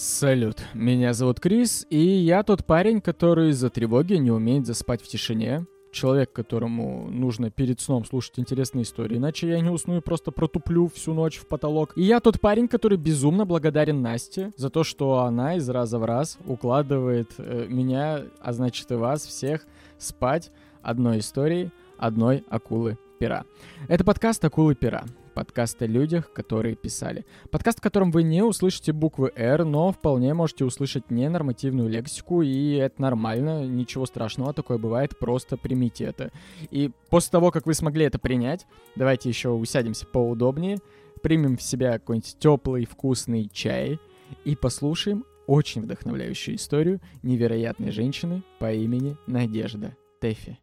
Салют, меня зовут Крис, и я тот парень, который из-за тревоги не умеет заспать в тишине. Человек, которому нужно перед сном слушать интересные истории, иначе я не усну и просто протуплю всю ночь в потолок. И я тот парень, который безумно благодарен Насте за то, что она из раза в раз укладывает э, меня, а значит и вас всех, спать одной историей одной акулы пера. Это подкаст «Акулы пера» подкаст о людях, которые писали. Подкаст, в котором вы не услышите буквы «Р», но вполне можете услышать ненормативную лексику, и это нормально, ничего страшного, такое бывает, просто примите это. И после того, как вы смогли это принять, давайте еще усядемся поудобнее, примем в себя какой-нибудь теплый вкусный чай и послушаем очень вдохновляющую историю невероятной женщины по имени Надежда Тэфи.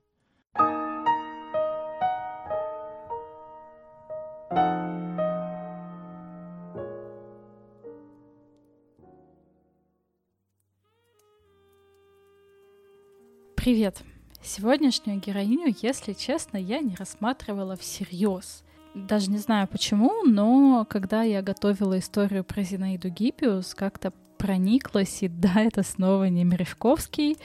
Привет! Сегодняшнюю героиню, если честно, я не рассматривала всерьез. Даже не знаю почему, но когда я готовила историю про Зинаиду Гиппиус, как-то прониклась, и да, это снова не Мережковский,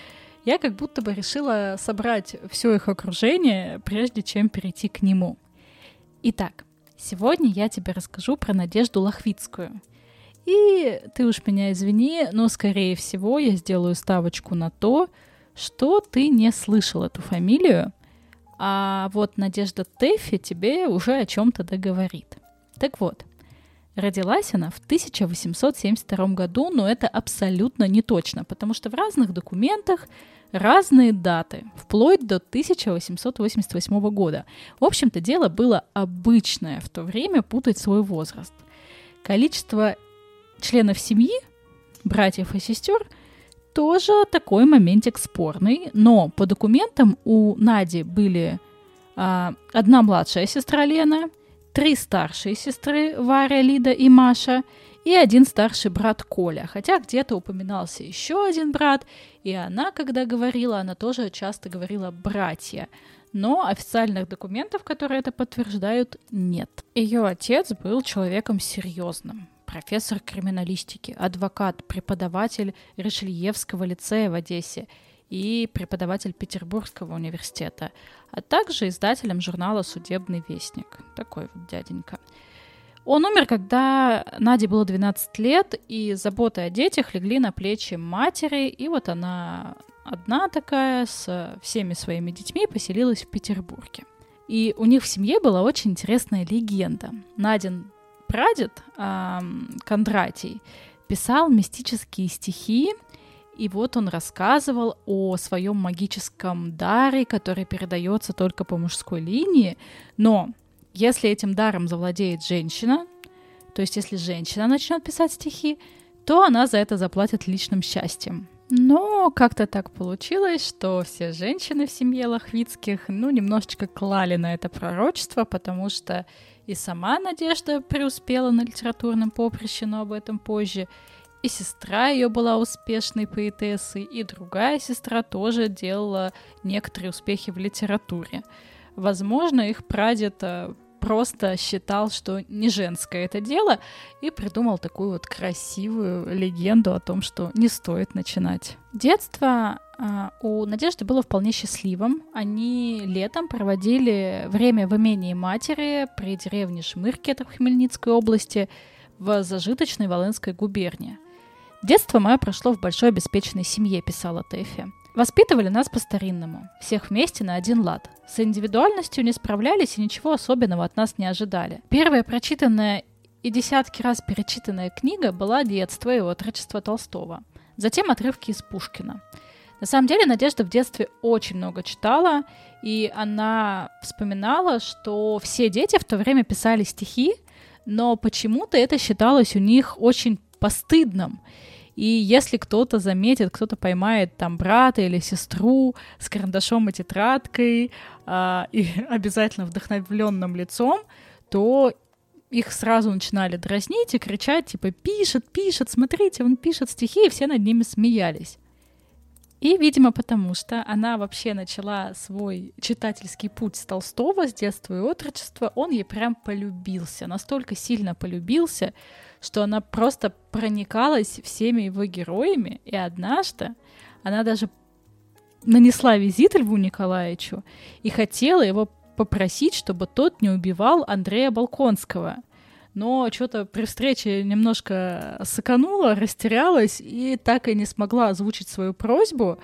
я как будто бы решила собрать все их окружение, прежде чем перейти к нему. Итак, сегодня я тебе расскажу про Надежду Лохвицкую. И ты уж меня извини, но, скорее всего, я сделаю ставочку на то, что ты не слышал эту фамилию, а вот Надежда Тэффи тебе уже о чем-то договорит. Так вот, родилась она в 1872 году, но это абсолютно не точно, потому что в разных документах разные даты, вплоть до 1888 года. В общем-то, дело было обычное в то время путать свой возраст. Количество членов семьи, братьев и сестер – тоже такой моментик спорный, но по документам у Нади были а, одна младшая сестра Лена, три старшие сестры Варя, Лида и Маша и один старший брат Коля. Хотя где-то упоминался еще один брат, и она, когда говорила, она тоже часто говорила «братья». Но официальных документов, которые это подтверждают, нет. Ее отец был человеком серьезным профессор криминалистики, адвокат, преподаватель Ришельевского лицея в Одессе и преподаватель Петербургского университета, а также издателем журнала «Судебный вестник». Такой вот дяденька. Он умер, когда Наде было 12 лет, и заботы о детях легли на плечи матери, и вот она одна такая с всеми своими детьми поселилась в Петербурге. И у них в семье была очень интересная легенда. Надин прадед Кондратий писал мистические стихи, и вот он рассказывал о своем магическом даре, который передается только по мужской линии. Но если этим даром завладеет женщина, то есть если женщина начнет писать стихи, то она за это заплатит личным счастьем. Но как-то так получилось, что все женщины в семье Лохвицких, ну, немножечко клали на это пророчество, потому что и сама Надежда преуспела на литературном поприще, но об этом позже. И сестра ее была успешной поэтессой, и другая сестра тоже делала некоторые успехи в литературе. Возможно, их прадед э, просто считал, что не женское это дело, и придумал такую вот красивую легенду о том, что не стоит начинать. Детство а, у Надежды было вполне счастливым. Они летом проводили время в имении матери при деревне Шмырки, это в Хмельницкой области, в зажиточной Волынской губернии. Детство мое прошло в большой обеспеченной семье, писала Тэфи. Воспитывали нас по-старинному, всех вместе на один лад. С индивидуальностью не справлялись и ничего особенного от нас не ожидали. Первая прочитанная и десятки раз перечитанная книга была «Детство» и «Отрочество Толстого». Затем отрывки из Пушкина. На самом деле Надежда в детстве очень много читала, и она вспоминала, что все дети в то время писали стихи, но почему-то это считалось у них очень постыдным. И если кто-то заметит, кто-то поймает там брата или сестру с карандашом и тетрадкой э, и обязательно вдохновленным лицом, то их сразу начинали дразнить и кричать, типа, пишет, пишет, смотрите, он пишет стихи, и все над ними смеялись. И, видимо, потому что она вообще начала свой читательский путь с Толстого с детства и отрочества, он ей прям полюбился, настолько сильно полюбился, что она просто проникалась всеми его героями, и однажды она даже нанесла визит Льву Николаевичу и хотела его попросить, чтобы тот не убивал Андрея Балконского — но что-то при встрече немножко сыканула, растерялась и так и не смогла озвучить свою просьбу,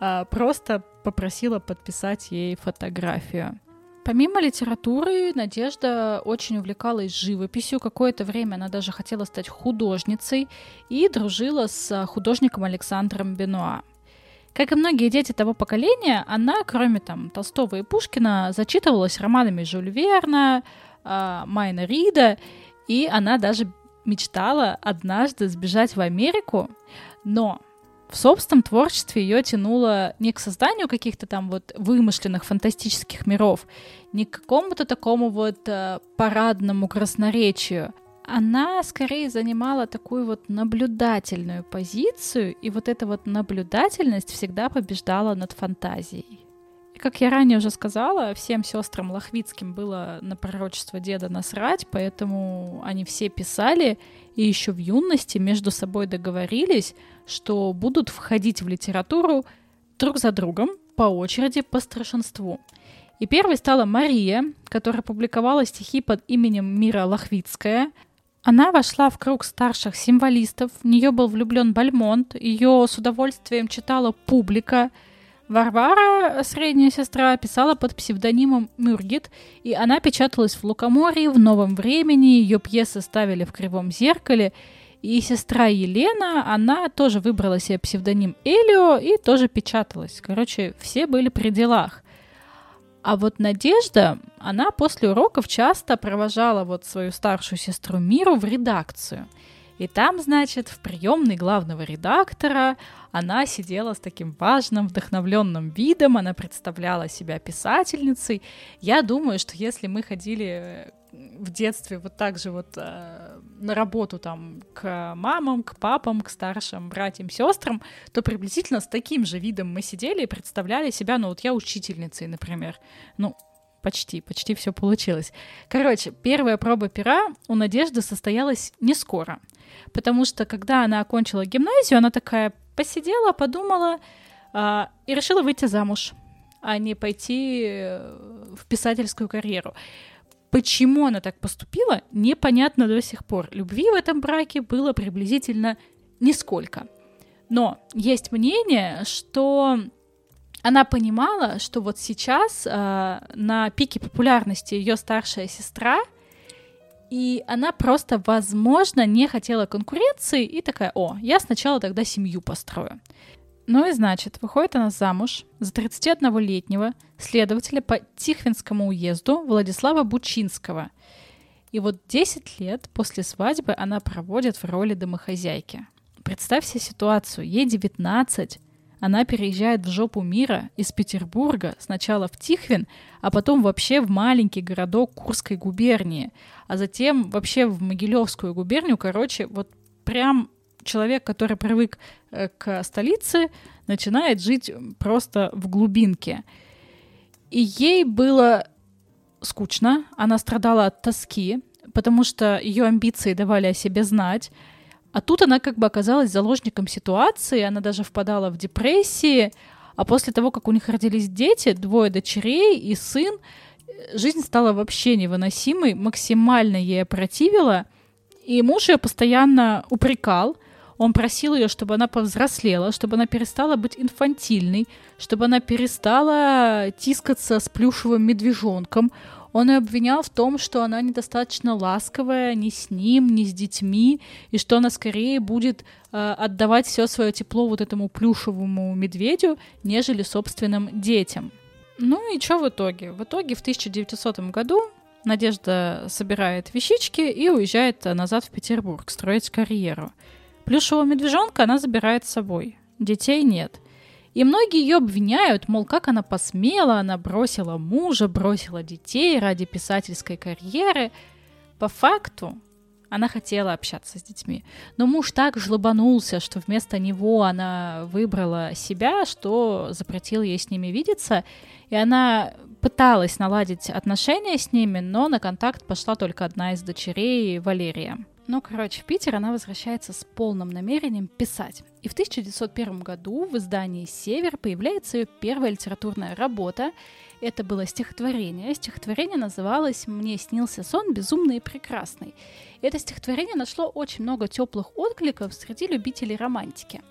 а просто попросила подписать ей фотографию. Помимо литературы, Надежда очень увлекалась живописью. Какое-то время она даже хотела стать художницей и дружила с художником Александром Бенуа. Как и многие дети того поколения, она, кроме там Толстого и Пушкина, зачитывалась романами Жюль Верна, э, Майна Рида и она даже мечтала однажды сбежать в Америку, но в собственном творчестве ее тянуло не к созданию каких-то там вот вымышленных фантастических миров, не к какому-то такому вот э, парадному красноречию. Она скорее занимала такую вот наблюдательную позицию, и вот эта вот наблюдательность всегда побеждала над фантазией. Как я ранее уже сказала, всем сестрам Лохвицким было на пророчество деда насрать, поэтому они все писали и еще в юности между собой договорились, что будут входить в литературу друг за другом по очереди по старшинству. И первой стала Мария, которая публиковала стихи под именем Мира Лохвицкая. Она вошла в круг старших символистов, в нее был влюблен Бальмонт, ее с удовольствием читала публика – Варвара, средняя сестра, писала под псевдонимом Мюргит, и она печаталась в Лукоморье, в Новом Времени, ее пьесы ставили в Кривом Зеркале, и сестра Елена, она тоже выбрала себе псевдоним Элио и тоже печаталась. Короче, все были при делах. А вот Надежда, она после уроков часто провожала вот свою старшую сестру Миру в редакцию – и там, значит, в приемной главного редактора она сидела с таким важным, вдохновленным видом, она представляла себя писательницей. Я думаю, что если мы ходили в детстве вот так же вот э, на работу там к мамам, к папам, к старшим братьям, сестрам, то приблизительно с таким же видом мы сидели и представляли себя, ну вот я учительницей, например. Ну, почти, почти все получилось. Короче, первая проба пера у Надежды состоялась не скоро — потому что когда она окончила гимназию, она такая посидела, подумала э, и решила выйти замуж, а не пойти э, в писательскую карьеру. Почему она так поступила, непонятно до сих пор. Любви в этом браке было приблизительно нисколько. Но есть мнение, что она понимала, что вот сейчас э, на пике популярности ее старшая сестра — и она просто, возможно, не хотела конкуренции и такая, о, я сначала тогда семью построю. Ну и значит, выходит она замуж за 31-летнего следователя по Тихвинскому уезду Владислава Бучинского. И вот 10 лет после свадьбы она проводит в роли домохозяйки. Представь себе ситуацию. Ей 19, она переезжает в жопу мира из Петербурга сначала в Тихвин, а потом вообще в маленький городок Курской губернии, а затем вообще в Могилевскую губернию. Короче, вот прям человек, который привык э, к столице, начинает жить просто в глубинке. И ей было скучно, она страдала от тоски, потому что ее амбиции давали о себе знать. А тут она как бы оказалась заложником ситуации, она даже впадала в депрессии, а после того, как у них родились дети, двое дочерей и сын, жизнь стала вообще невыносимой, максимально ей опротивила, и муж ее постоянно упрекал, он просил ее, чтобы она повзрослела, чтобы она перестала быть инфантильной, чтобы она перестала тискаться с плюшевым медвежонком. Он ее обвинял в том, что она недостаточно ласковая ни с ним, ни с детьми, и что она скорее будет э, отдавать все свое тепло вот этому плюшевому медведю, нежели собственным детям. Ну и что в итоге? В итоге в 1900 году Надежда собирает вещички и уезжает назад в Петербург строить карьеру. Плюшевого медвежонка она забирает с собой. Детей нет. И многие ее обвиняют, мол, как она посмела, она бросила мужа, бросила детей ради писательской карьеры. По факту Она хотела общаться с детьми. Но муж так жлобанулся, что вместо него она выбрала себя, что запретил ей с ними видеться. И она пыталась наладить отношения с ними, но на контакт пошла только одна из дочерей, Валерия. Ну, короче, в Питер она возвращается с полным намерением писать. И в 1901 году в издании «Север» появляется ее первая литературная работа. Это было стихотворение. Стихотворение называлось «Мне снился сон безумный и прекрасный». Это стихотворение нашло очень много теплых откликов среди любителей романтики.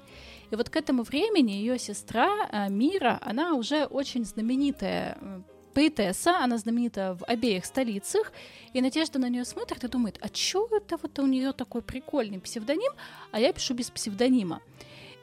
И вот к этому времени ее сестра э, Мира, она уже очень знаменитая э, поэтесса, она знаменита в обеих столицах, и Надежда на нее смотрит и думает, а чё это вот у нее такой прикольный псевдоним, а я пишу без псевдонима.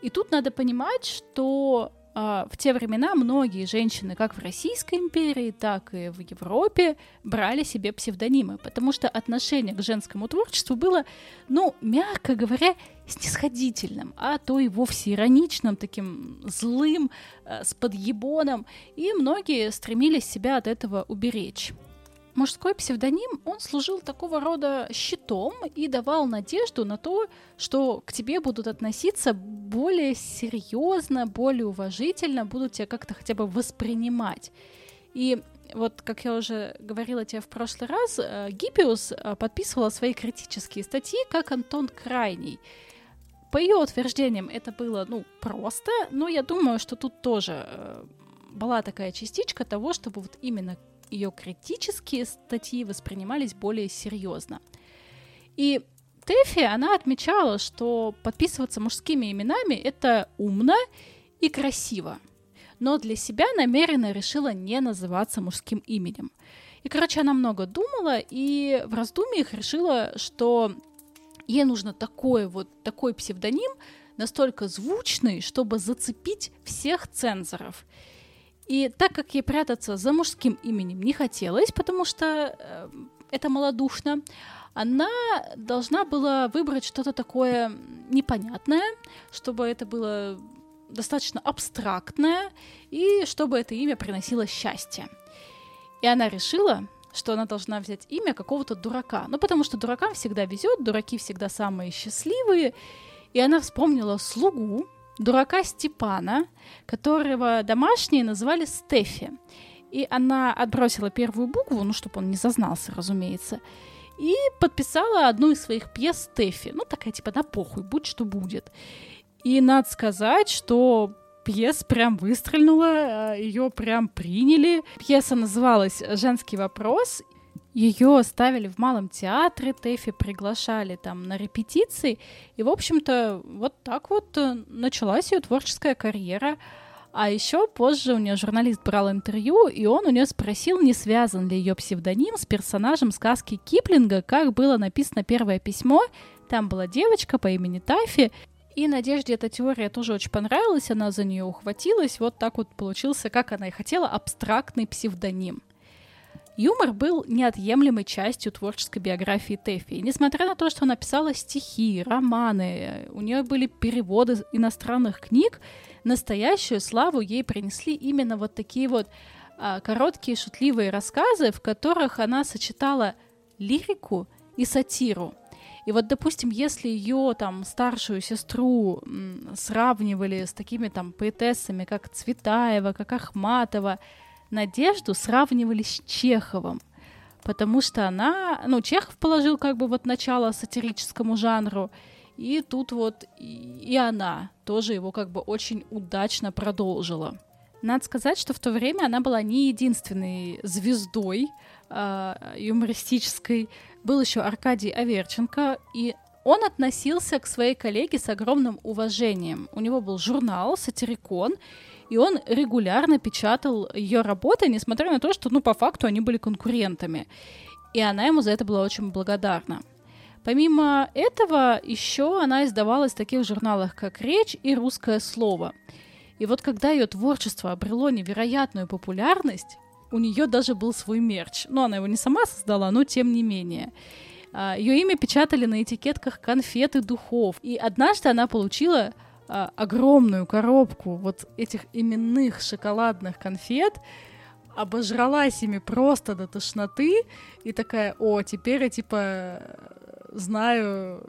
И тут надо понимать, что в те времена многие женщины, как в Российской империи, так и в Европе, брали себе псевдонимы, потому что отношение к женскому творчеству было, ну, мягко говоря, снисходительным, а то и вовсе ироничным, таким злым, э, с подъебоном, и многие стремились себя от этого уберечь. Мужской псевдоним, он служил такого рода щитом и давал надежду на то, что к тебе будут относиться более серьезно, более уважительно, будут тебя как-то хотя бы воспринимать. И вот, как я уже говорила тебе в прошлый раз, э, Гиппиус э, подписывала свои критические статьи как Антон Крайний. По ее утверждениям это было, ну, просто, но я думаю, что тут тоже э, была такая частичка того, чтобы вот именно ее критические статьи воспринимались более серьезно. И Тэфи, она отмечала, что подписываться мужскими именами — это умно и красиво. Но для себя намеренно решила не называться мужским именем. И, короче, она много думала и в раздумьях решила, что ей нужно такой вот такой псевдоним, настолько звучный, чтобы зацепить всех цензоров. И так как ей прятаться за мужским именем не хотелось, потому что э, это малодушно, она должна была выбрать что-то такое непонятное, чтобы это было достаточно абстрактное и чтобы это имя приносило счастье. И она решила, что она должна взять имя какого-то дурака. Ну, потому что дуракам всегда везет, дураки всегда самые счастливые. И она вспомнила слугу, дурака Степана, которого домашние называли Стефи. И она отбросила первую букву, ну, чтобы он не зазнался, разумеется, и подписала одну из своих пьес Стефи. Ну, такая типа на похуй, будь что будет. И надо сказать, что пьес прям выстрельнула, а, ее прям приняли. Пьеса называлась «Женский вопрос», ее ставили в Малом театре, Тэфи приглашали там на репетиции. И, в общем-то, вот так вот э, началась ее творческая карьера. А еще позже у нее журналист брал интервью, и он у нее спросил, не связан ли ее псевдоним с персонажем сказки Киплинга, как было написано первое письмо. Там была девочка по имени Тафи, и Надежде эта теория тоже очень понравилась, она за нее ухватилась. Вот так вот получился, как она и хотела, абстрактный псевдоним. Юмор был неотъемлемой частью творческой биографии Тэффи. Несмотря на то, что она писала стихи, романы, у нее были переводы иностранных книг, настоящую славу ей принесли именно вот такие вот а, короткие шутливые рассказы, в которых она сочетала лирику и сатиру. И вот, допустим, если ее там старшую сестру сравнивали с такими там поэтессами, как Цветаева, как Ахматова, Надежду сравнивали с Чеховым, потому что она, ну, Чехов положил как бы вот начало сатирическому жанру, и тут вот и, она тоже его как бы очень удачно продолжила. Надо сказать, что в то время она была не единственной звездой э, юмористической. Был еще Аркадий Аверченко, и он относился к своей коллеге с огромным уважением. У него был журнал «Сатирикон», и он регулярно печатал ее работы, несмотря на то, что, ну, по факту они были конкурентами. И она ему за это была очень благодарна. Помимо этого, еще она издавалась в таких журналах, как «Речь» и «Русское слово». И вот когда ее творчество обрело невероятную популярность, у нее даже был свой мерч. Ну, она его не сама создала, но тем не менее. А, ее имя печатали на этикетках конфет и духов. И однажды она получила а, огромную коробку вот этих именных шоколадных конфет, обожралась ими просто до тошноты и такая, о, теперь я типа знаю,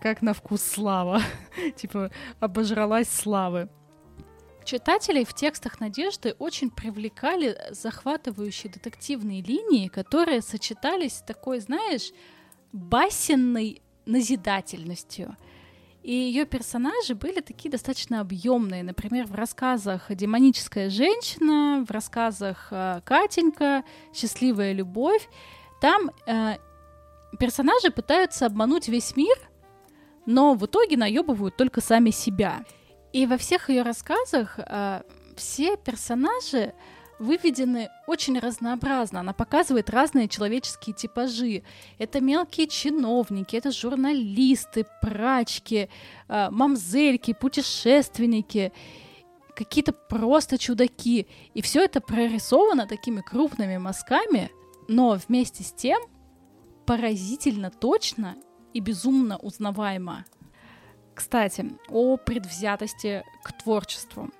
как на вкус слава. типа, обожралась славы. Читателей в текстах Надежды очень привлекали захватывающие детективные линии, которые сочетались с такой, знаешь, басенной назидательностью. И ее персонажи были такие достаточно объемные. Например, в рассказах «Демоническая женщина», в рассказах э, «Катенька», «Счастливая любовь». Там э, персонажи пытаются обмануть весь мир, но в итоге наебывают только сами себя. И во всех ее рассказах э, все персонажи выведены очень разнообразно. Она показывает разные человеческие типажи. Это мелкие чиновники, это журналисты, прачки, э, мамзельки, путешественники, какие-то просто чудаки. И все это прорисовано такими крупными мазками, но вместе с тем поразительно точно и безумно узнаваемо. Кстати, о предвзятости к творчеству.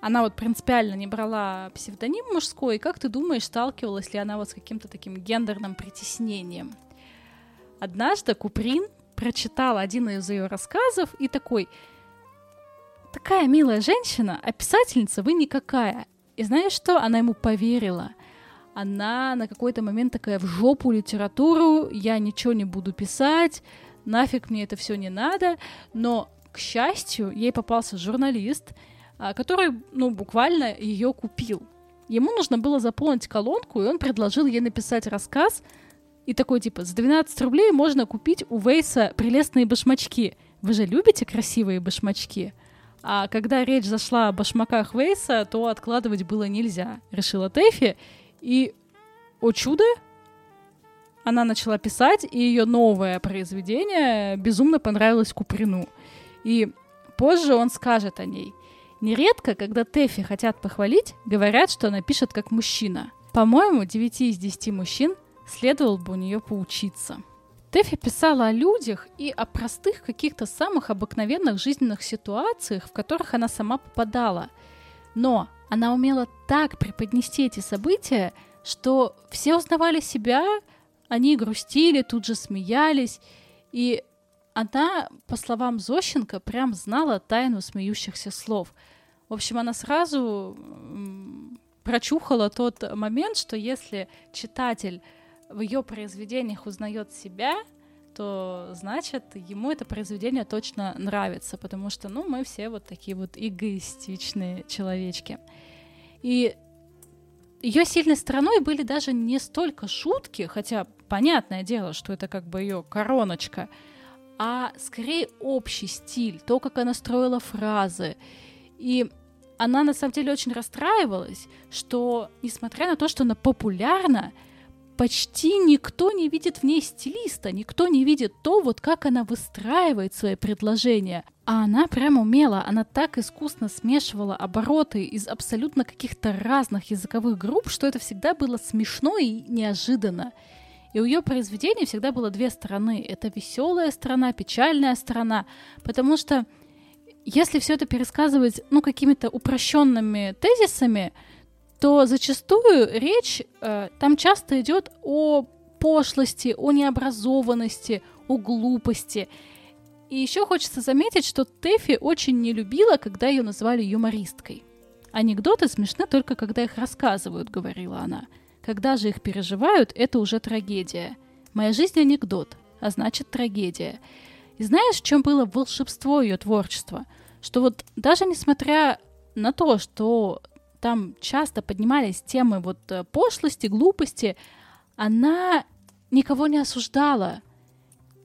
Она вот принципиально не брала псевдоним мужской. Как ты думаешь, сталкивалась ли она вот с каким-то таким гендерным притеснением? Однажды Куприн прочитал один из ее рассказов и такой, такая милая женщина, а писательница вы никакая. И знаешь что? Она ему поверила. Она на какой-то момент такая в жопу литературу, я ничего не буду писать, нафиг мне это все не надо, но, к счастью, ей попался журналист, который, ну, буквально ее купил. Ему нужно было заполнить колонку, и он предложил ей написать рассказ, и такой, типа, за 12 рублей можно купить у Вейса прелестные башмачки. Вы же любите красивые башмачки? А когда речь зашла о башмаках Вейса, то откладывать было нельзя, решила Тэфи. И, о чудо, она начала писать, и ее новое произведение безумно понравилось Куприну. И позже он скажет о ней. Нередко, когда Тэфи хотят похвалить, говорят, что она пишет как мужчина. По-моему, 9 из 10 мужчин следовало бы у нее поучиться. Тэфи писала о людях и о простых каких-то самых обыкновенных жизненных ситуациях, в которых она сама попадала. Но она умела так преподнести эти события, что все узнавали себя, они грустили, тут же смеялись, и она, по словам Зощенко, прям знала тайну смеющихся слов. В общем, она сразу прочухала тот момент, что если читатель в ее произведениях узнает себя, то значит ему это произведение точно нравится, потому что, ну, мы все вот такие вот эгоистичные человечки. И ее сильной стороной были даже не столько шутки, хотя понятное дело, что это как бы ее короночка, а скорее общий стиль, то, как она строила фразы. И она на самом деле очень расстраивалась, что, несмотря на то, что она популярна, почти никто не видит в ней стилиста, никто не видит то, вот как она выстраивает свои предложения. А она прямо умела, она так искусно смешивала обороты из абсолютно каких-то разных языковых групп, что это всегда было смешно и неожиданно. И у ее произведений всегда было две стороны. Это веселая сторона, печальная сторона, потому что если все это пересказывать, ну, какими-то упрощенными тезисами, то зачастую речь э, там часто идет о пошлости, о необразованности, о глупости. И еще хочется заметить, что Тэфи очень не любила, когда ее называли юмористкой. Анекдоты смешны только когда их рассказывают, говорила она. Когда же их переживают, это уже трагедия. Моя жизнь анекдот, а значит трагедия. И знаешь, в чем было волшебство ее творчества? Что вот даже несмотря на то, что там часто поднимались темы вот э, пошлости, глупости, она никого не осуждала.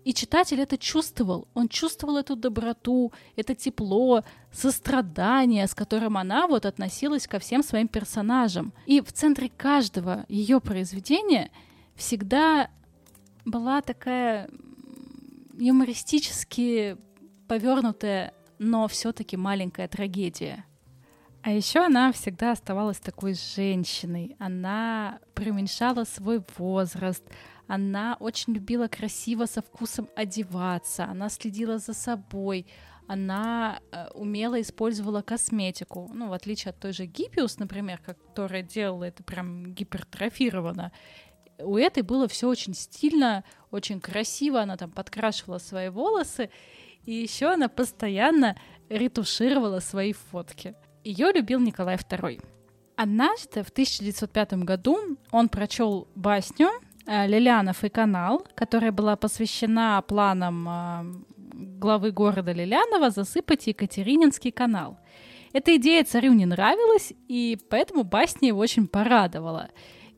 И читатель это чувствовал. Он чувствовал эту доброту, это тепло, сострадание, с которым она вот относилась ко всем своим персонажам. И в центре каждого ее произведения всегда была такая юмористически повернутая, но все-таки маленькая трагедия. А еще она всегда оставалась такой женщиной. Она преуменьшала свой возраст. Она очень любила красиво со вкусом одеваться. Она следила за собой. Она э, умело использовала косметику. Ну, в отличие от той же Гиппиус, например, которая делала это прям гипертрофированно. У этой было все очень стильно, очень красиво, она там подкрашивала свои волосы, и еще она постоянно ретушировала свои фотки. Ее любил Николай II. Однажды, в 1905 году, он прочел басню э, «Лилянов и канал», которая была посвящена планам э, главы города Лилянова засыпать Екатерининский канал. Эта идея царю не нравилась, и поэтому басня его очень порадовала.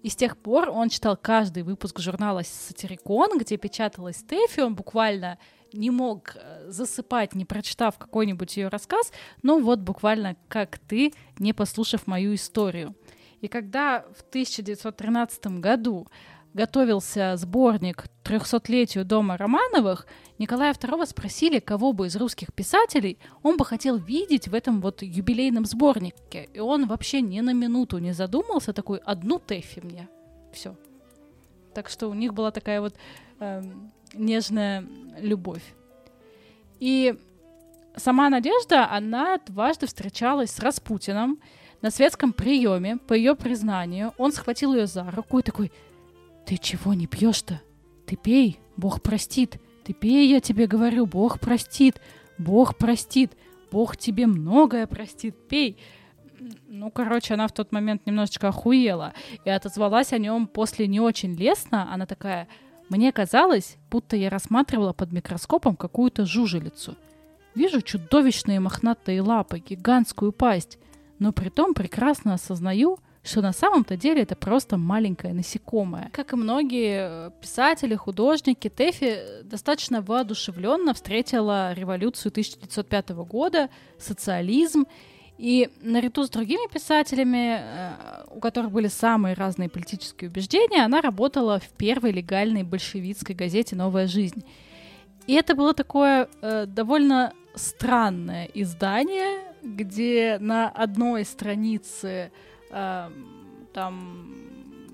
И с тех пор он читал каждый выпуск журнала «Сатирикон», где печаталась Тэфи, он буквально не мог э, засыпать, не прочитав какой-нибудь ее рассказ, но вот буквально как ты, не послушав мою историю. И когда в 1913 году готовился сборник «Трехсотлетию дома Романовых», Николая II спросили, кого бы из русских писателей он бы хотел видеть в этом вот юбилейном сборнике. И он вообще ни на минуту не задумался, такой, одну Тэфи мне. Все. Так что у них была такая вот э, нежная любовь. И сама Надежда, она дважды встречалась с Распутиным на светском приеме, по ее признанию. Он схватил ее за руку и такой, ты чего не пьешь-то? Ты пей, Бог простит. Ты пей, я тебе говорю, Бог простит. Бог простит. Бог тебе многое простит. Пей. Ну, короче, она в тот момент немножечко охуела и отозвалась о нем после не очень лестно. Она такая, мне казалось, будто я рассматривала под микроскопом какую-то жужелицу. Вижу чудовищные мохнатые лапы, гигантскую пасть, но при том прекрасно осознаю, что на самом-то деле это просто маленькое насекомое. Как и многие э, писатели, художники, Тэфи достаточно воодушевленно встретила революцию 1905 года, социализм и наряду с другими писателями, э, у которых были самые разные политические убеждения, она работала в первой легальной большевистской газете «Новая жизнь». И это было такое э, довольно странное издание, где на одной странице э, там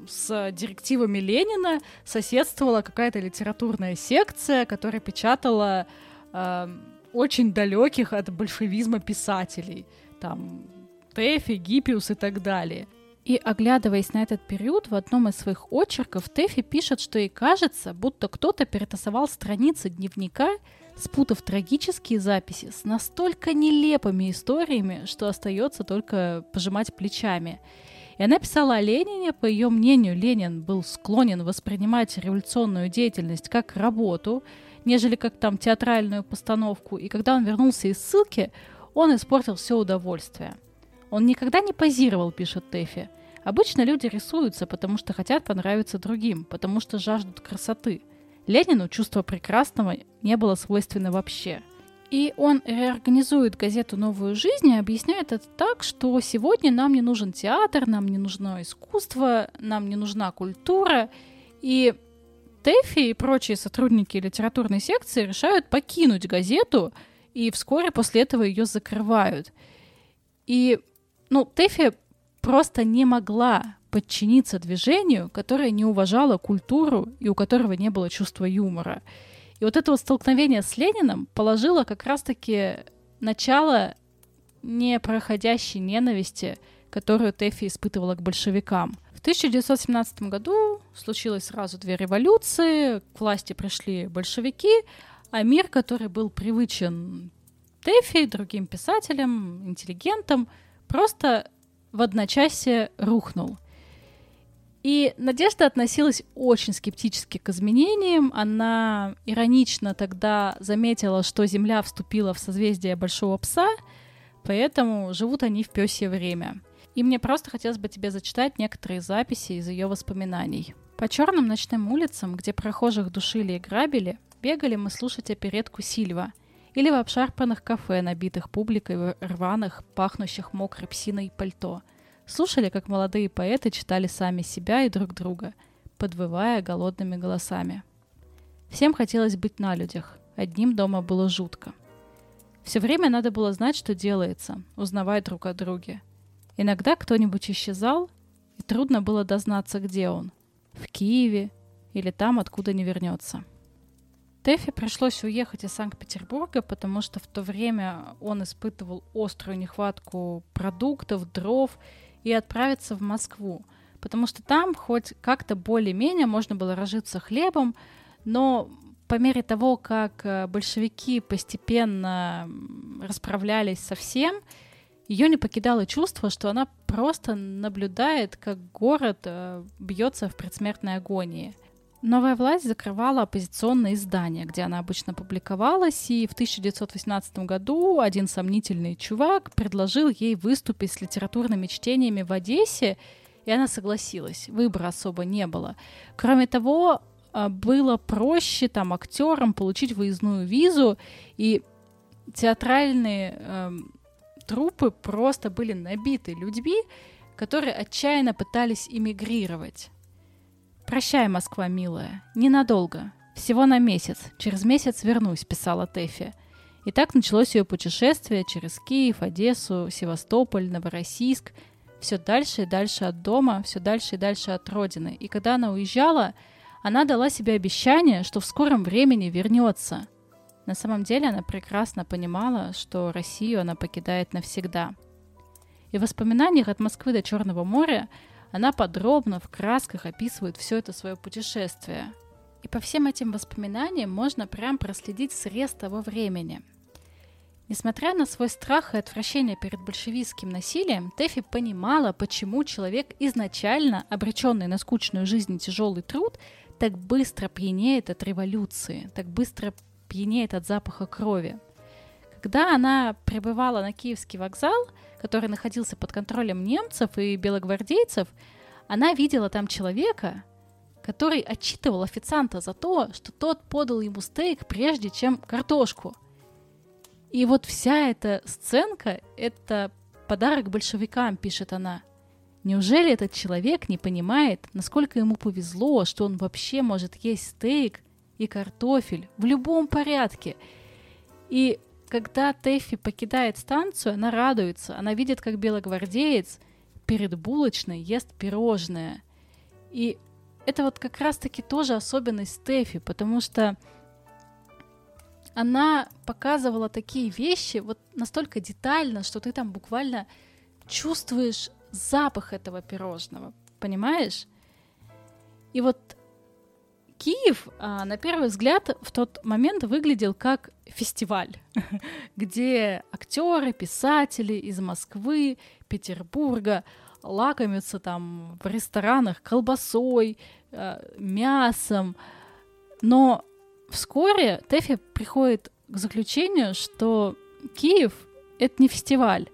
с директивами Ленина соседствовала какая-то литературная секция, которая печатала э, очень далеких от большевизма писателей там Тэфи, Гиппиус и так далее. И оглядываясь на этот период, в одном из своих очерков Тэфи пишет, что ей кажется, будто кто-то перетасовал страницы дневника, спутав трагические записи с настолько нелепыми историями, что остается только пожимать плечами. И она писала о Ленине, по ее мнению, Ленин был склонен воспринимать революционную деятельность как работу, нежели как там театральную постановку. И когда он вернулся из ссылки, он испортил все удовольствие. Он никогда не позировал, пишет Тэфи. Обычно люди рисуются, потому что хотят понравиться другим, потому что жаждут красоты. Ленину чувство прекрасного не было свойственно вообще. И он реорганизует газету «Новую жизнь» и объясняет это так, что сегодня нам не нужен театр, нам не нужно искусство, нам не нужна культура. И Тэфи и прочие сотрудники литературной секции решают покинуть газету – и вскоре после этого ее закрывают. И, ну, Тэфи просто не могла подчиниться движению, которое не уважало культуру и у которого не было чувства юмора. И вот это вот столкновение с Лениным положило как раз-таки начало непроходящей ненависти, которую Тэфи испытывала к большевикам. В 1917 году случилось сразу две революции, к власти пришли большевики, а мир, который был привычен Тэфи, другим писателям, интеллигентам, просто в одночасье рухнул. И Надежда относилась очень скептически к изменениям. Она иронично тогда заметила, что Земля вступила в созвездие Большого Пса, поэтому живут они в пёсье время. И мне просто хотелось бы тебе зачитать некоторые записи из ее воспоминаний. По черным ночным улицам, где прохожих душили и грабили, Бегали мы слушать оперетку Сильва или в обшарпанных кафе, набитых публикой в рваных, пахнущих мокрой псиной пальто. Слушали, как молодые поэты читали сами себя и друг друга, подвывая голодными голосами. Всем хотелось быть на людях, одним дома было жутко. Все время надо было знать, что делается, узнавать друг о друге. Иногда кто-нибудь исчезал, и трудно было дознаться, где он. В Киеве или там, откуда не вернется. Тэфи пришлось уехать из Санкт-Петербурга, потому что в то время он испытывал острую нехватку продуктов, дров и отправиться в Москву, потому что там хоть как-то более-менее можно было разжиться хлебом, но по мере того, как э, большевики постепенно расправлялись со всем, ее не покидало чувство, что она просто наблюдает, как город э, бьется в предсмертной агонии. Новая власть закрывала оппозиционные издания, где она обычно публиковалась, и в 1918 году один сомнительный чувак предложил ей выступить с литературными чтениями в Одессе, и она согласилась. Выбора особо не было. Кроме того, а, было проще там актерам получить выездную визу, и театральные э, трупы просто были набиты людьми, которые отчаянно пытались эмигрировать. «Прощай, Москва, милая. Ненадолго. Всего на месяц. Через месяц вернусь», — писала Тэфи. И так началось ее путешествие через Киев, Одессу, Севастополь, Новороссийск, все дальше и дальше от дома, все дальше и дальше от родины. И когда она уезжала, она дала себе обещание, что в скором времени вернется. На самом деле она прекрасно понимала, что Россию она покидает навсегда. И в воспоминаниях от Москвы до Черного моря она подробно в красках описывает все это свое путешествие. И по всем этим воспоминаниям можно прям проследить срез того времени. Несмотря на свой страх и отвращение перед большевистским насилием, Тэфи понимала, почему человек, изначально обреченный на скучную жизнь и тяжелый труд, так быстро пьянеет от революции, так быстро пьянеет от запаха крови. Когда она прибывала на Киевский вокзал – который находился под контролем немцев и белогвардейцев, она видела там человека, который отчитывал официанта за то, что тот подал ему стейк прежде, чем картошку. И вот вся эта сценка — это подарок большевикам, пишет она. Неужели этот человек не понимает, насколько ему повезло, что он вообще может есть стейк и картофель в любом порядке? И когда Тэффи покидает станцию, она радуется. Она видит, как белогвардеец перед булочной ест пирожное. И это вот как раз-таки тоже особенность Тэффи, потому что она показывала такие вещи вот настолько детально, что ты там буквально чувствуешь запах этого пирожного, понимаешь? И вот Киев, а, на первый взгляд, в тот момент выглядел как фестиваль, где актеры, писатели из Москвы, Петербурга лакомятся там в ресторанах колбасой, а, мясом. Но вскоре Тэфи приходит к заключению, что Киев — это не фестиваль,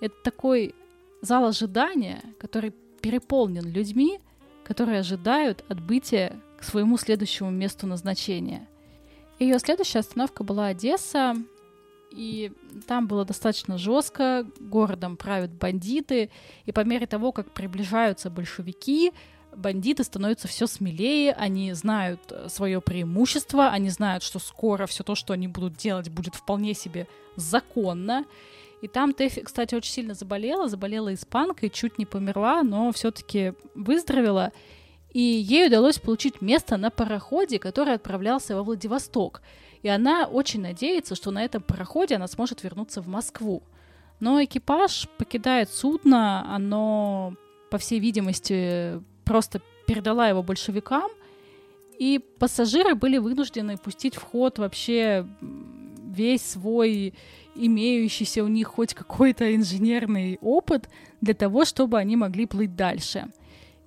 это такой зал ожидания, который переполнен людьми, которые ожидают отбытия к своему следующему месту назначения. Ее следующая остановка была Одесса, и там было достаточно жестко, городом правят бандиты, и по мере того, как приближаются большевики, бандиты становятся все смелее, они знают э, свое преимущество, они знают, что скоро все то, что они будут делать, будет вполне себе законно. И там Тэфи, кстати, очень сильно заболела, заболела испанкой, чуть не померла, но все-таки выздоровела и ей удалось получить место на пароходе, который отправлялся во Владивосток. И она очень надеется, что на этом пароходе она сможет вернуться в Москву. Но экипаж покидает судно, оно, по всей видимости, просто передала его большевикам, и пассажиры были вынуждены пустить в ход вообще весь свой имеющийся у них хоть какой-то инженерный опыт для того, чтобы они могли плыть дальше.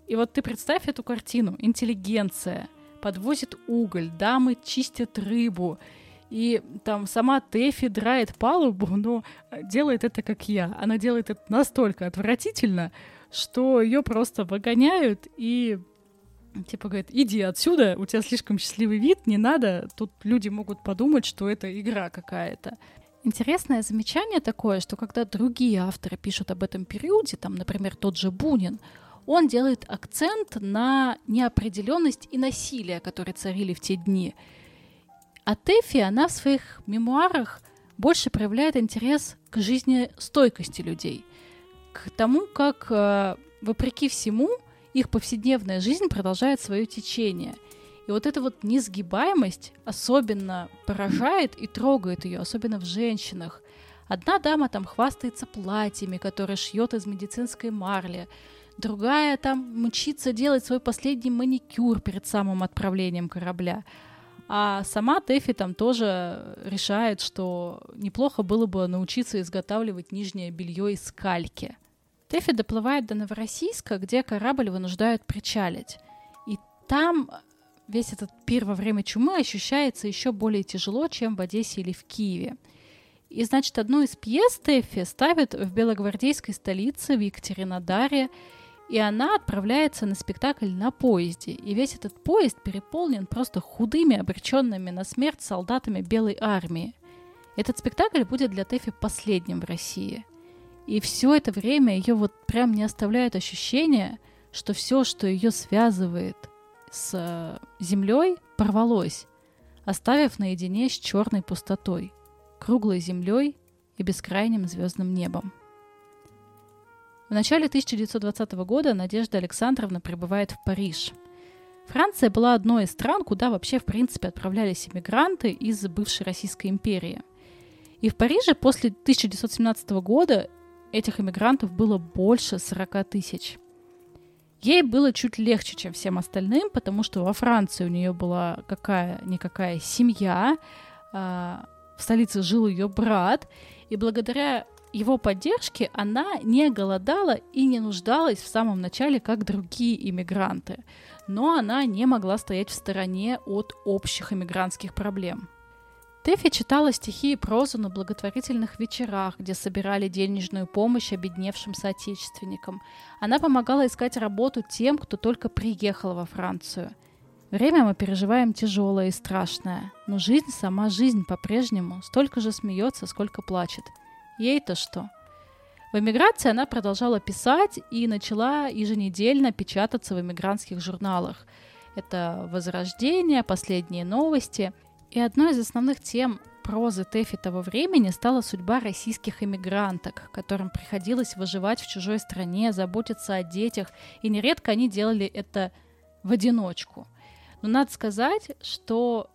И вот ты представь эту картину. Интеллигенция подвозит уголь, дамы чистят рыбу, и там сама Тэфи драет палубу, но делает это как я. Она делает это настолько отвратительно, что ее просто выгоняют и типа говорят, иди отсюда, у тебя слишком счастливый вид, не надо, тут люди могут подумать, что это игра какая-то. Интересное замечание такое, что когда другие авторы пишут об этом периоде, там, например, тот же Бунин, он делает акцент на неопределенность и насилие, которые царили в те дни. А Тэфи, она в своих мемуарах больше проявляет интерес к жизни стойкости людей, к тому, как, э, вопреки всему, их повседневная жизнь продолжает свое течение. И вот эта вот несгибаемость особенно поражает и трогает ее, особенно в женщинах. Одна дама там хвастается платьями, которые шьет из медицинской марли, другая там мчится делать свой последний маникюр перед самым отправлением корабля. А сама Тэфи там тоже решает, что неплохо было бы научиться изготавливать нижнее белье из кальки. Тэфи доплывает до Новороссийска, где корабль вынуждают причалить. И там весь этот пир во время чумы ощущается еще более тяжело, чем в Одессе или в Киеве. И, значит, одну из пьес Тэфи ставят в белогвардейской столице, в Екатеринодаре, и она отправляется на спектакль на поезде. И весь этот поезд переполнен просто худыми, обреченными на смерть солдатами Белой армии. Этот спектакль будет для Тэфи последним в России. И все это время ее вот прям не оставляет ощущение, что все, что ее связывает с э, землей, порвалось, оставив наедине с черной пустотой, круглой землей и бескрайним звездным небом. Начале 1920 года Надежда Александровна прибывает в Париж. Франция была одной из стран, куда вообще, в принципе, отправлялись иммигранты из бывшей Российской империи. И в Париже после 1917 года этих иммигрантов было больше 40 тысяч. Ей было чуть легче, чем всем остальным, потому что во Франции у нее была какая-никакая семья, а, в столице жил ее брат, и благодаря его поддержки она не голодала и не нуждалась в самом начале, как другие иммигранты. Но она не могла стоять в стороне от общих иммигрантских проблем. Тэфи читала стихи и прозу на благотворительных вечерах, где собирали денежную помощь обедневшим соотечественникам. Она помогала искать работу тем, кто только приехал во Францию. Время мы переживаем тяжелое и страшное, но жизнь, сама жизнь по-прежнему, столько же смеется, сколько плачет – Ей-то что? В эмиграции она продолжала писать и начала еженедельно печататься в эмигрантских журналах. Это «Возрождение», «Последние новости». И одной из основных тем прозы Тэфи того времени стала судьба российских эмигранток, которым приходилось выживать в чужой стране, заботиться о детях, и нередко они делали это в одиночку. Но надо сказать, что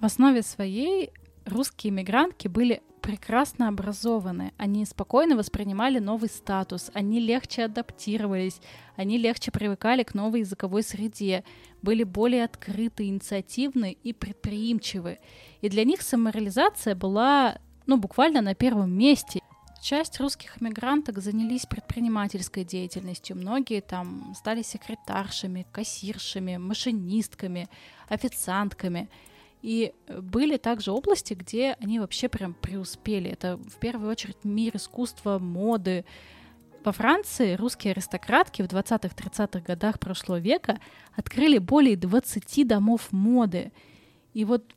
в основе своей русские эмигрантки были прекрасно образованы, они спокойно воспринимали новый статус, они легче адаптировались, они легче привыкали к новой языковой среде, были более открыты, инициативны и предприимчивы. И для них самореализация была, ну, буквально на первом месте. Часть русских эмигранток занялись предпринимательской деятельностью. Многие там стали секретаршами, кассиршами, машинистками, официантками – и были также области, где они вообще прям преуспели. Это в первую очередь мир искусства, моды. Во Франции русские аристократки в 20-30-х годах прошлого века открыли более 20 домов моды. И вот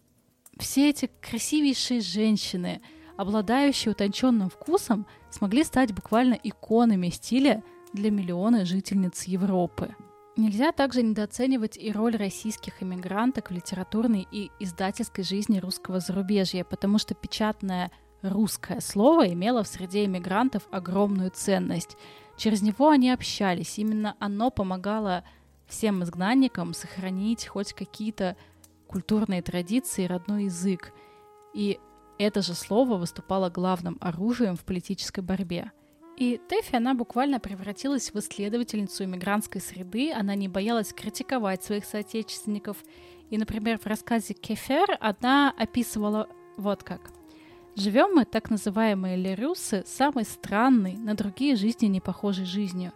все эти красивейшие женщины, обладающие утонченным вкусом, смогли стать буквально иконами стиля для миллиона жительниц Европы. Нельзя также недооценивать и роль российских иммигранток в литературной и издательской жизни русского зарубежья, потому что печатное русское слово имело в среде иммигрантов огромную ценность. Через него они общались, именно оно помогало всем изгнанникам сохранить хоть какие-то культурные традиции, родной язык. И это же слово выступало главным оружием в политической борьбе – и Тэфи, она буквально превратилась в исследовательницу иммигрантской среды, она не боялась критиковать своих соотечественников. И, например, в рассказе «Кефер» она описывала вот как. «Живем мы, так называемые лерюсы, самой странной, на другие жизни не похожей жизнью.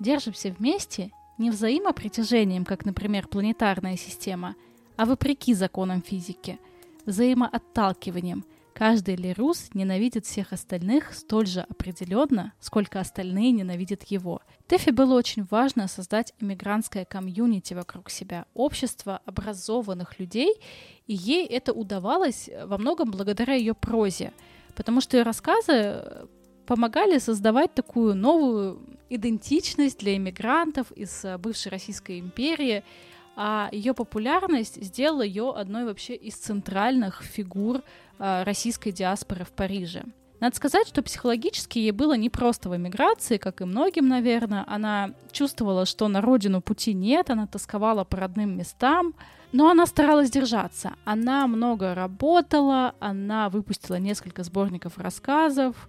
Держимся вместе не взаимопритяжением, как, например, планетарная система, а вопреки законам физики, взаимоотталкиванием – Каждый лирус ненавидит всех остальных столь же определенно, сколько остальные ненавидят его. Тэфи было очень важно создать иммигрантское комьюнити вокруг себя, общество образованных людей, и ей это удавалось во многом благодаря ее прозе, потому что ее рассказы э, помогали создавать такую новую идентичность для иммигрантов из э, бывшей Российской империи, а ее популярность сделала ее одной вообще из центральных фигур э, российской диаспоры в Париже. Надо сказать, что психологически ей было непросто в эмиграции, как и многим, наверное. Она чувствовала, что на родину пути нет, она тосковала по родным местам, но она старалась держаться. Она много работала, она выпустила несколько сборников рассказов,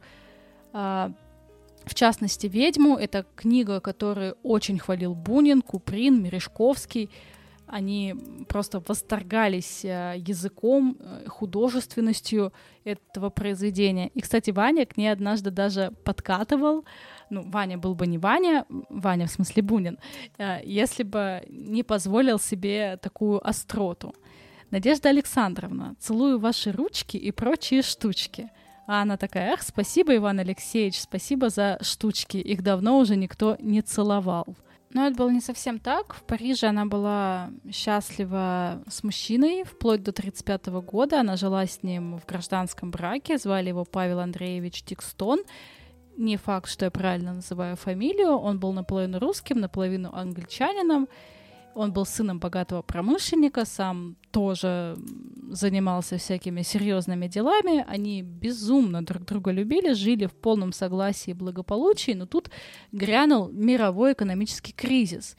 э, в частности, «Ведьму» — это книга, которую очень хвалил Бунин, Куприн, Мережковский. Они просто восторгались э, языком, э, художественностью этого произведения. И, кстати, Ваня к ней однажды даже подкатывал. Ну, Ваня был бы не Ваня, Ваня в смысле Бунин, э, если бы не позволил себе такую остроту. Надежда Александровна, целую ваши ручки и прочие штучки. А она такая, эх, спасибо, Иван Алексеевич, спасибо за штучки, их давно уже никто не целовал. Но это было не совсем так. В Париже она была счастлива с мужчиной вплоть до 35 года. Она жила с ним в гражданском браке. Звали его Павел Андреевич Тикстон. Не факт, что я правильно называю фамилию. Он был наполовину русским, наполовину англичанином. Он был сыном богатого промышленника, сам тоже занимался всякими серьезными делами. Они безумно друг друга любили, жили в полном согласии и благополучии, но тут грянул мировой экономический кризис.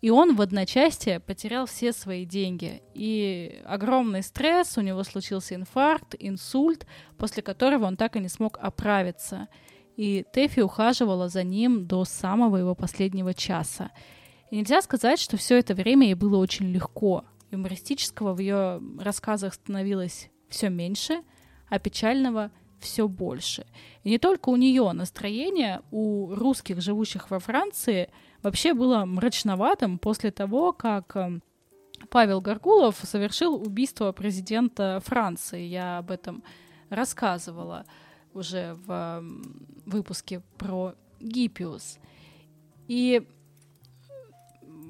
И он в одночасье потерял все свои деньги. И огромный стресс, у него случился инфаркт, инсульт, после которого он так и не смог оправиться. И Тэфи ухаживала за ним до самого его последнего часа. И нельзя сказать, что все это время ей было очень легко. Юмористического в ее рассказах становилось все меньше, а печального все больше. И не только у нее настроение у русских, живущих во Франции, вообще было мрачноватым после того, как эм, Павел Гаргулов совершил убийство президента Франции. Я об этом рассказывала уже в эм, выпуске про Гиппиус. И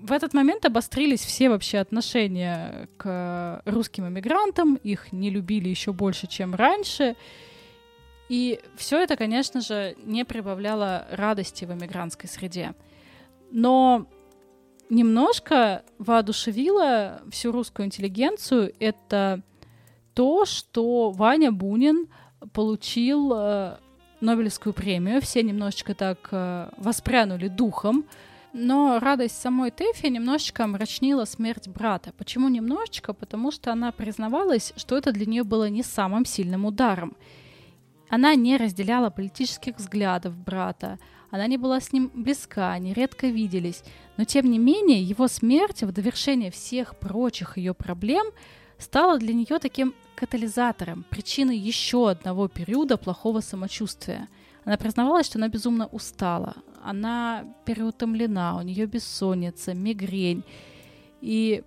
в этот момент обострились все вообще отношения к русским иммигрантам, их не любили еще больше, чем раньше. И все это, конечно же, не прибавляло радости в иммигрантской среде. Но немножко воодушевило всю русскую интеллигенцию это то, что Ваня Бунин получил э, Нобелевскую премию. Все немножечко так э, воспрянули духом, но радость самой Тэфи немножечко омрачнила смерть брата. Почему немножечко? Потому что она признавалась, что это для нее было не самым сильным ударом. Она не разделяла политических взглядов брата, она не была с ним близка, они редко виделись, но тем не менее его смерть в довершение всех прочих ее проблем стала для нее таким катализатором, причиной еще одного периода плохого самочувствия. Она признавалась, что она безумно устала, она переутомлена, у нее бессонница, мигрень и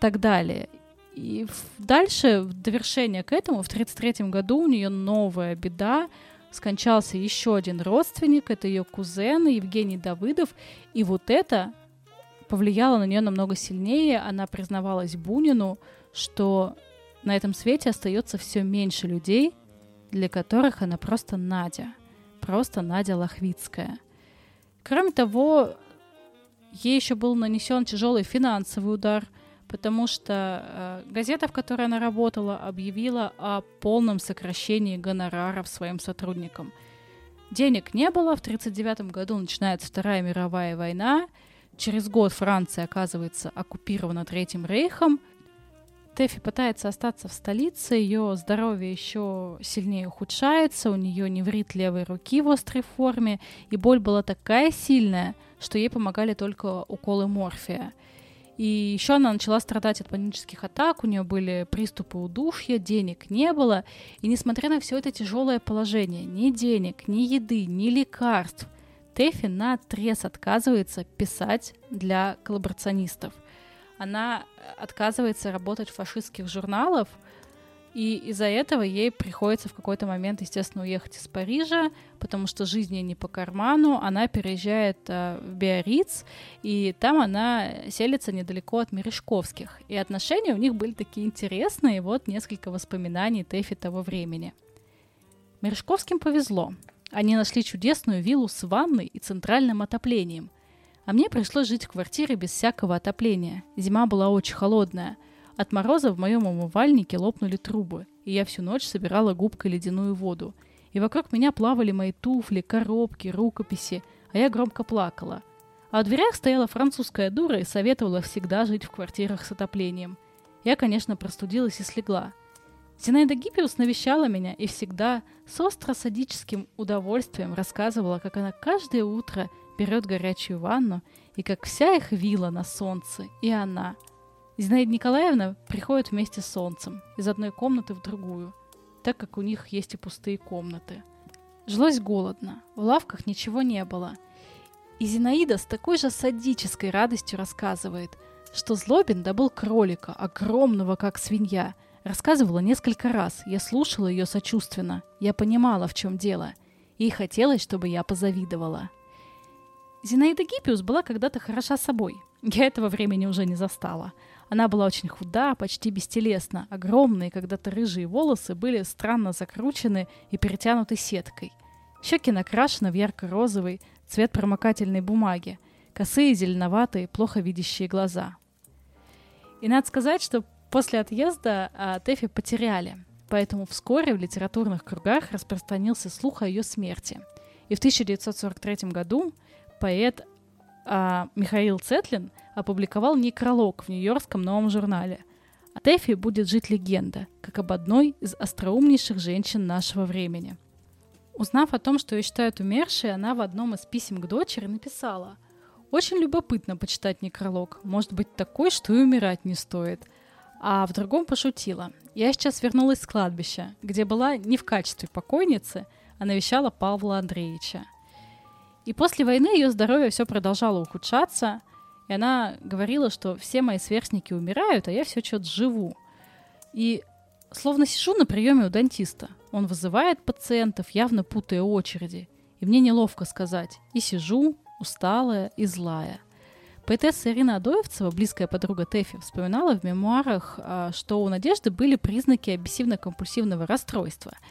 так далее. И дальше, в довершение к этому, в 1933 году у нее новая беда. Скончался еще один родственник, это ее кузен Евгений Давыдов. И вот это повлияло на нее намного сильнее. Она признавалась Бунину, что на этом свете остается все меньше людей, для которых она просто Надя. Просто Надя Лохвицкая. Кроме того, ей еще был нанесен тяжелый финансовый удар, потому что э, газета, в которой она работала, объявила о полном сокращении гонораров своим сотрудникам. Денег не было, в 1939 году начинается Вторая мировая война, через год Франция оказывается оккупирована Третьим Рейхом, Тэфи пытается остаться в столице, ее здоровье еще сильнее ухудшается, у нее неврит левой руки в острой форме, и боль была такая сильная, что ей помогали только уколы морфия. И еще она начала страдать от панических атак, у нее были приступы удушья, денег не было. И несмотря на все это тяжелое положение, ни денег, ни еды, ни лекарств, Тэфи на отрез отказывается писать для коллаборационистов – она э, отказывается работать в фашистских журналах, и из-за этого ей приходится в какой-то момент, естественно, уехать из Парижа, потому что жизнь ей не по карману. Она переезжает э, в Биарриц, и там она селится недалеко от Мережковских. И отношения у них были такие интересные. Вот несколько воспоминаний Тэфи того времени. Мережковским повезло. Они нашли чудесную виллу с ванной и центральным отоплением – а мне пришлось жить в квартире без всякого отопления. Зима была очень холодная. От мороза в моем умывальнике лопнули трубы, и я всю ночь собирала губкой ледяную воду. И вокруг меня плавали мои туфли, коробки, рукописи, а я громко плакала. А в дверях стояла французская дура и советовала всегда жить в квартирах с отоплением. Я, конечно, простудилась и слегла. Зинаида Гиппиус навещала меня и всегда с остро-садическим удовольствием рассказывала, как она каждое утро берет горячую ванну и как вся их вилла на солнце, и она. Зинаида Николаевна приходит вместе с солнцем из одной комнаты в другую, так как у них есть и пустые комнаты. Жилось голодно, в лавках ничего не было. И Зинаида с такой же садической радостью рассказывает, что Злобин добыл кролика, огромного как свинья. Рассказывала несколько раз, я слушала ее сочувственно, я понимала, в чем дело. Ей хотелось, чтобы я позавидовала. Зинаида Гиппиус была когда-то хороша собой. Я этого времени уже не застала. Она была очень худа, почти бестелесна. Огромные, когда-то рыжие волосы были странно закручены и перетянуты сеткой. Щеки накрашены в ярко-розовый цвет промокательной бумаги. Косые, зеленоватые, плохо видящие глаза. И надо сказать, что после отъезда а, Тэфи потеряли. Поэтому вскоре в литературных кругах распространился слух о ее смерти. И в 1943 году поэт а, Михаил Цетлин опубликовал некролог в Нью-Йоркском новом журнале. О Тэфи будет жить легенда, как об одной из остроумнейших женщин нашего времени. Узнав о том, что ее считают умершей, она в одном из писем к дочери написала «Очень любопытно почитать некролог. Может быть такой, что и умирать не стоит». А в другом пошутила. «Я сейчас вернулась с кладбища, где была не в качестве покойницы, а навещала Павла Андреевича. И после войны ее здоровье все продолжало ухудшаться, и она говорила, что все мои сверстники умирают, а я все что-то живу. И словно сижу на приеме у дантиста. Он вызывает пациентов, явно путая очереди. И мне неловко сказать. И сижу, усталая и злая. Поэтесса Ирина Адоевцева, близкая подруга Тэфи, вспоминала в мемуарах, а, что у Надежды были признаки обессивно-компульсивного расстройства –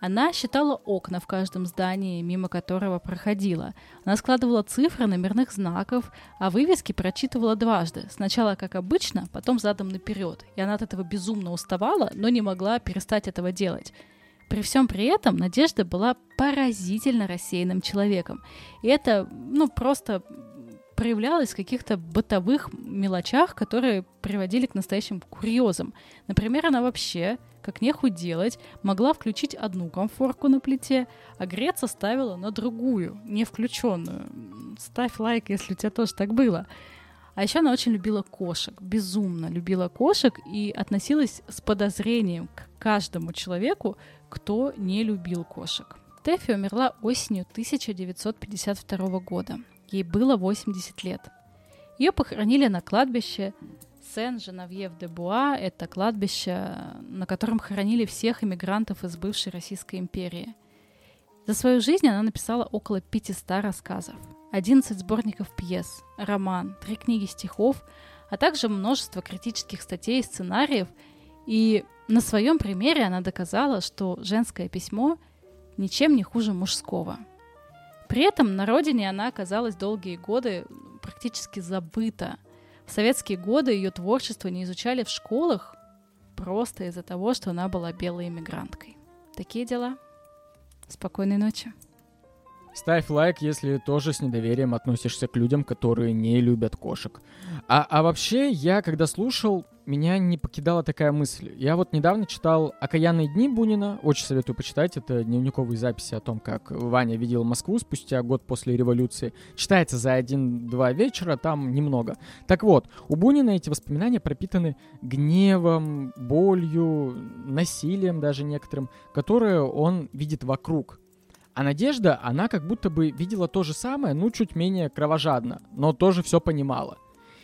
она считала окна в каждом здании, мимо которого проходила. Она складывала цифры номерных знаков, а вывески прочитывала дважды. Сначала как обычно, потом задом наперед. И она от этого безумно уставала, но не могла перестать этого делать. При всем при этом Надежда была поразительно рассеянным человеком. И это, ну, просто проявлялось в каких-то бытовых мелочах, которые приводили к настоящим курьезам. Например, она вообще как нехуй делать, могла включить одну комфорку на плите, а греться ставила на другую, не включенную. Ставь лайк, если у тебя тоже так было. А еще она очень любила кошек, безумно любила кошек и относилась с подозрением к каждому человеку, кто не любил кошек. Тэфи умерла осенью 1952 года. Ей было 80 лет. Ее похоронили на кладбище Сен-Женавьев-де-Буа — это кладбище, на котором хоронили всех иммигрантов из бывшей Российской империи. За свою жизнь она написала около 500 рассказов, 11 сборников пьес, роман, три книги стихов, а также множество критических статей и сценариев. И на своем примере она доказала, что женское письмо ничем не хуже мужского. При этом на родине она оказалась долгие годы практически забыта – в советские годы ее творчество не изучали в школах просто из-за того, что она была белой иммигранткой. Такие дела. Спокойной ночи. Ставь лайк, если тоже с недоверием относишься к людям, которые не любят кошек. А, а вообще, я когда слушал, меня не покидала такая мысль. Я вот недавно читал «Окаянные дни» Бунина, очень советую почитать, это дневниковые записи о том, как Ваня видел Москву спустя год после революции. Читается за один-два вечера, там немного. Так вот, у Бунина эти воспоминания пропитаны гневом, болью, насилием даже некоторым, которое он видит вокруг. А Надежда, она как будто бы видела то же самое, ну чуть менее кровожадно, но тоже все понимала.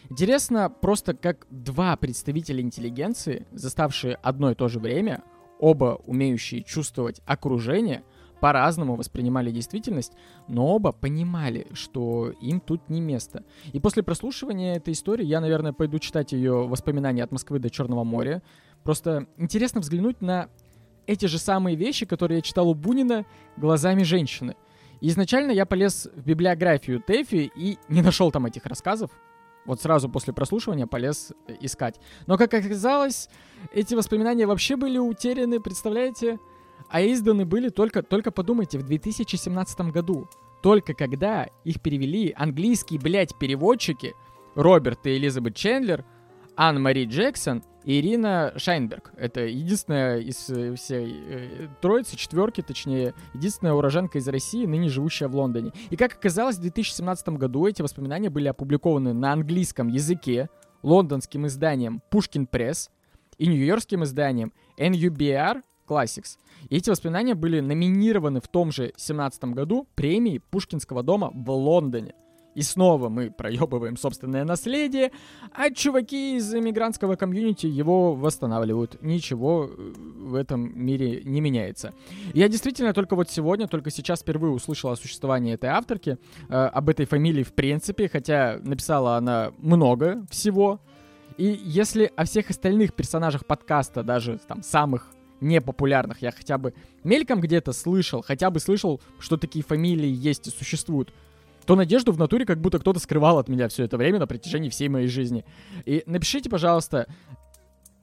Интересно просто, как два представителя интеллигенции, заставшие одно и то же время, оба умеющие чувствовать окружение, по-разному воспринимали действительность, но оба понимали, что им тут не место. И после прослушивания этой истории я, наверное, пойду читать ее воспоминания от Москвы до Черного моря. Просто интересно взглянуть на эти же самые вещи, которые я читал у Бунина глазами женщины. И изначально я полез в библиографию Тэфи и не нашел там этих рассказов, вот сразу после прослушивания полез э, искать. Но, как оказалось, эти воспоминания вообще были утеряны, представляете? А изданы были только, только подумайте, в 2017 году. Только когда их перевели английские, блядь, переводчики, Роберт и Элизабет Чендлер, Анн-Мари Джексон и Ирина Шайнберг. Это единственная из э, всей э, троицы, четверки, точнее, единственная уроженка из России, ныне живущая в Лондоне. И как оказалось, в 2017 году эти воспоминания были опубликованы на английском языке лондонским изданием Pushkin Press и нью-йоркским изданием NUBR Classics. И эти воспоминания были номинированы в том же 17 году премией Пушкинского дома в Лондоне. И снова мы проебываем собственное наследие, а чуваки из иммигрантского комьюнити его восстанавливают. Ничего э, в этом мире не меняется. Я действительно только вот сегодня, только сейчас впервые услышал о существовании этой авторки, э, об этой фамилии в принципе, хотя написала она много всего. И если о всех остальных персонажах подкаста, даже там самых непопулярных, я хотя бы мельком где-то слышал, хотя бы слышал, что такие фамилии есть и существуют, то надежду в натуре как будто кто-то скрывал от меня все это время на протяжении всей моей жизни. И напишите, пожалуйста,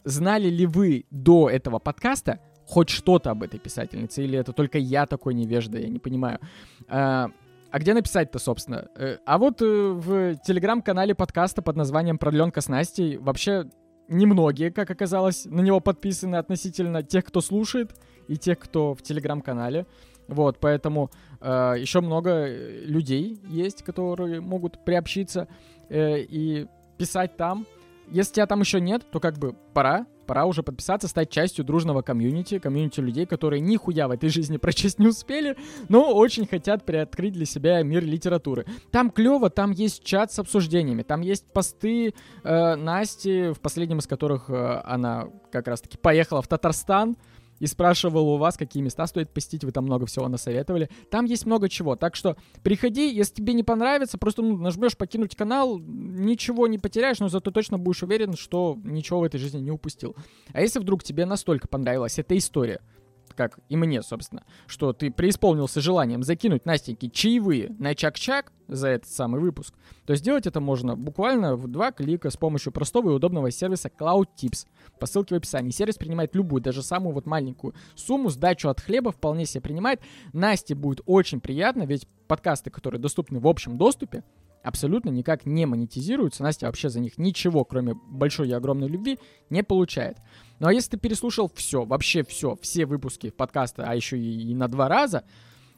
знали ли вы до этого подкаста хоть что-то об этой писательнице, или это только я такой невежда, я не понимаю. А, а где написать-то, собственно? Э, а вот э, в телеграм-канале подкаста под названием «Продленка с Настей» вообще немногие, как оказалось, на него подписаны относительно тех, кто слушает, и тех, кто в телеграм-канале. Вот, поэтому э, еще много людей есть, которые могут приобщиться э, и писать там. Если тебя там еще нет, то как бы пора, пора уже подписаться, стать частью дружного комьюнити, комьюнити людей, которые нихуя в этой жизни прочесть не успели, но очень хотят приоткрыть для себя мир литературы. Там клево, там есть чат с обсуждениями, там есть посты э, Насти, в последнем из которых э, она как раз-таки поехала в Татарстан, и спрашивал у вас, какие места стоит посетить, вы там много всего насоветовали. Там есть много чего, так что приходи, если тебе не понравится, просто ну, нажмешь покинуть канал, ничего не потеряешь, но зато точно будешь уверен, что ничего в этой жизни не упустил. А если вдруг тебе настолько понравилась эта история, как и мне, собственно, что ты преисполнился желанием закинуть Настеньке чаевые на чак-чак за этот самый выпуск, то сделать это можно буквально в два клика с помощью простого и удобного сервиса Cloud Tips. По ссылке в описании. Сервис принимает любую, даже самую вот маленькую сумму, сдачу от хлеба вполне себе принимает. Насте будет очень приятно, ведь подкасты, которые доступны в общем доступе, абсолютно никак не монетизируются. Настя вообще за них ничего, кроме большой и огромной любви, не получает. Ну а если ты переслушал все, вообще все, все выпуски подкаста, а еще и, и на два раза,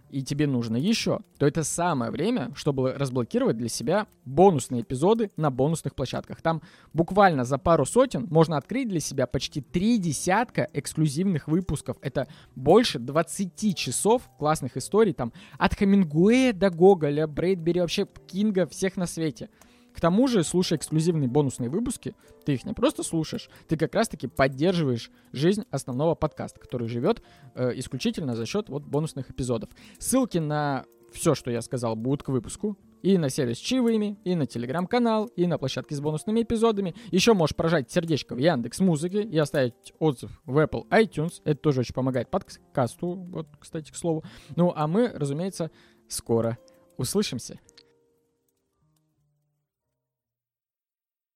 и тебе нужно еще, то это самое время, чтобы разблокировать для себя бонусные эпизоды на бонусных площадках. Там буквально за пару сотен можно открыть для себя почти три десятка эксклюзивных выпусков. Это больше 20 часов классных историй, там от Хамингуэя до Гоголя, Брейдбери, вообще Кинга, всех на свете. К тому же, слушая эксклюзивные бонусные выпуски, ты их не просто слушаешь, ты как раз-таки поддерживаешь жизнь основного подкаста, который живет э, исключительно за счет вот бонусных эпизодов. Ссылки на все, что я сказал, будут к выпуску. И на сервис чаевыми, и на телеграм-канал, и на площадке с бонусными эпизодами. Еще можешь прожать сердечко в Яндекс Музыке и оставить отзыв в Apple iTunes. Это тоже очень помогает подкасту, вот, кстати, к слову. Ну, а мы, разумеется, скоро услышимся.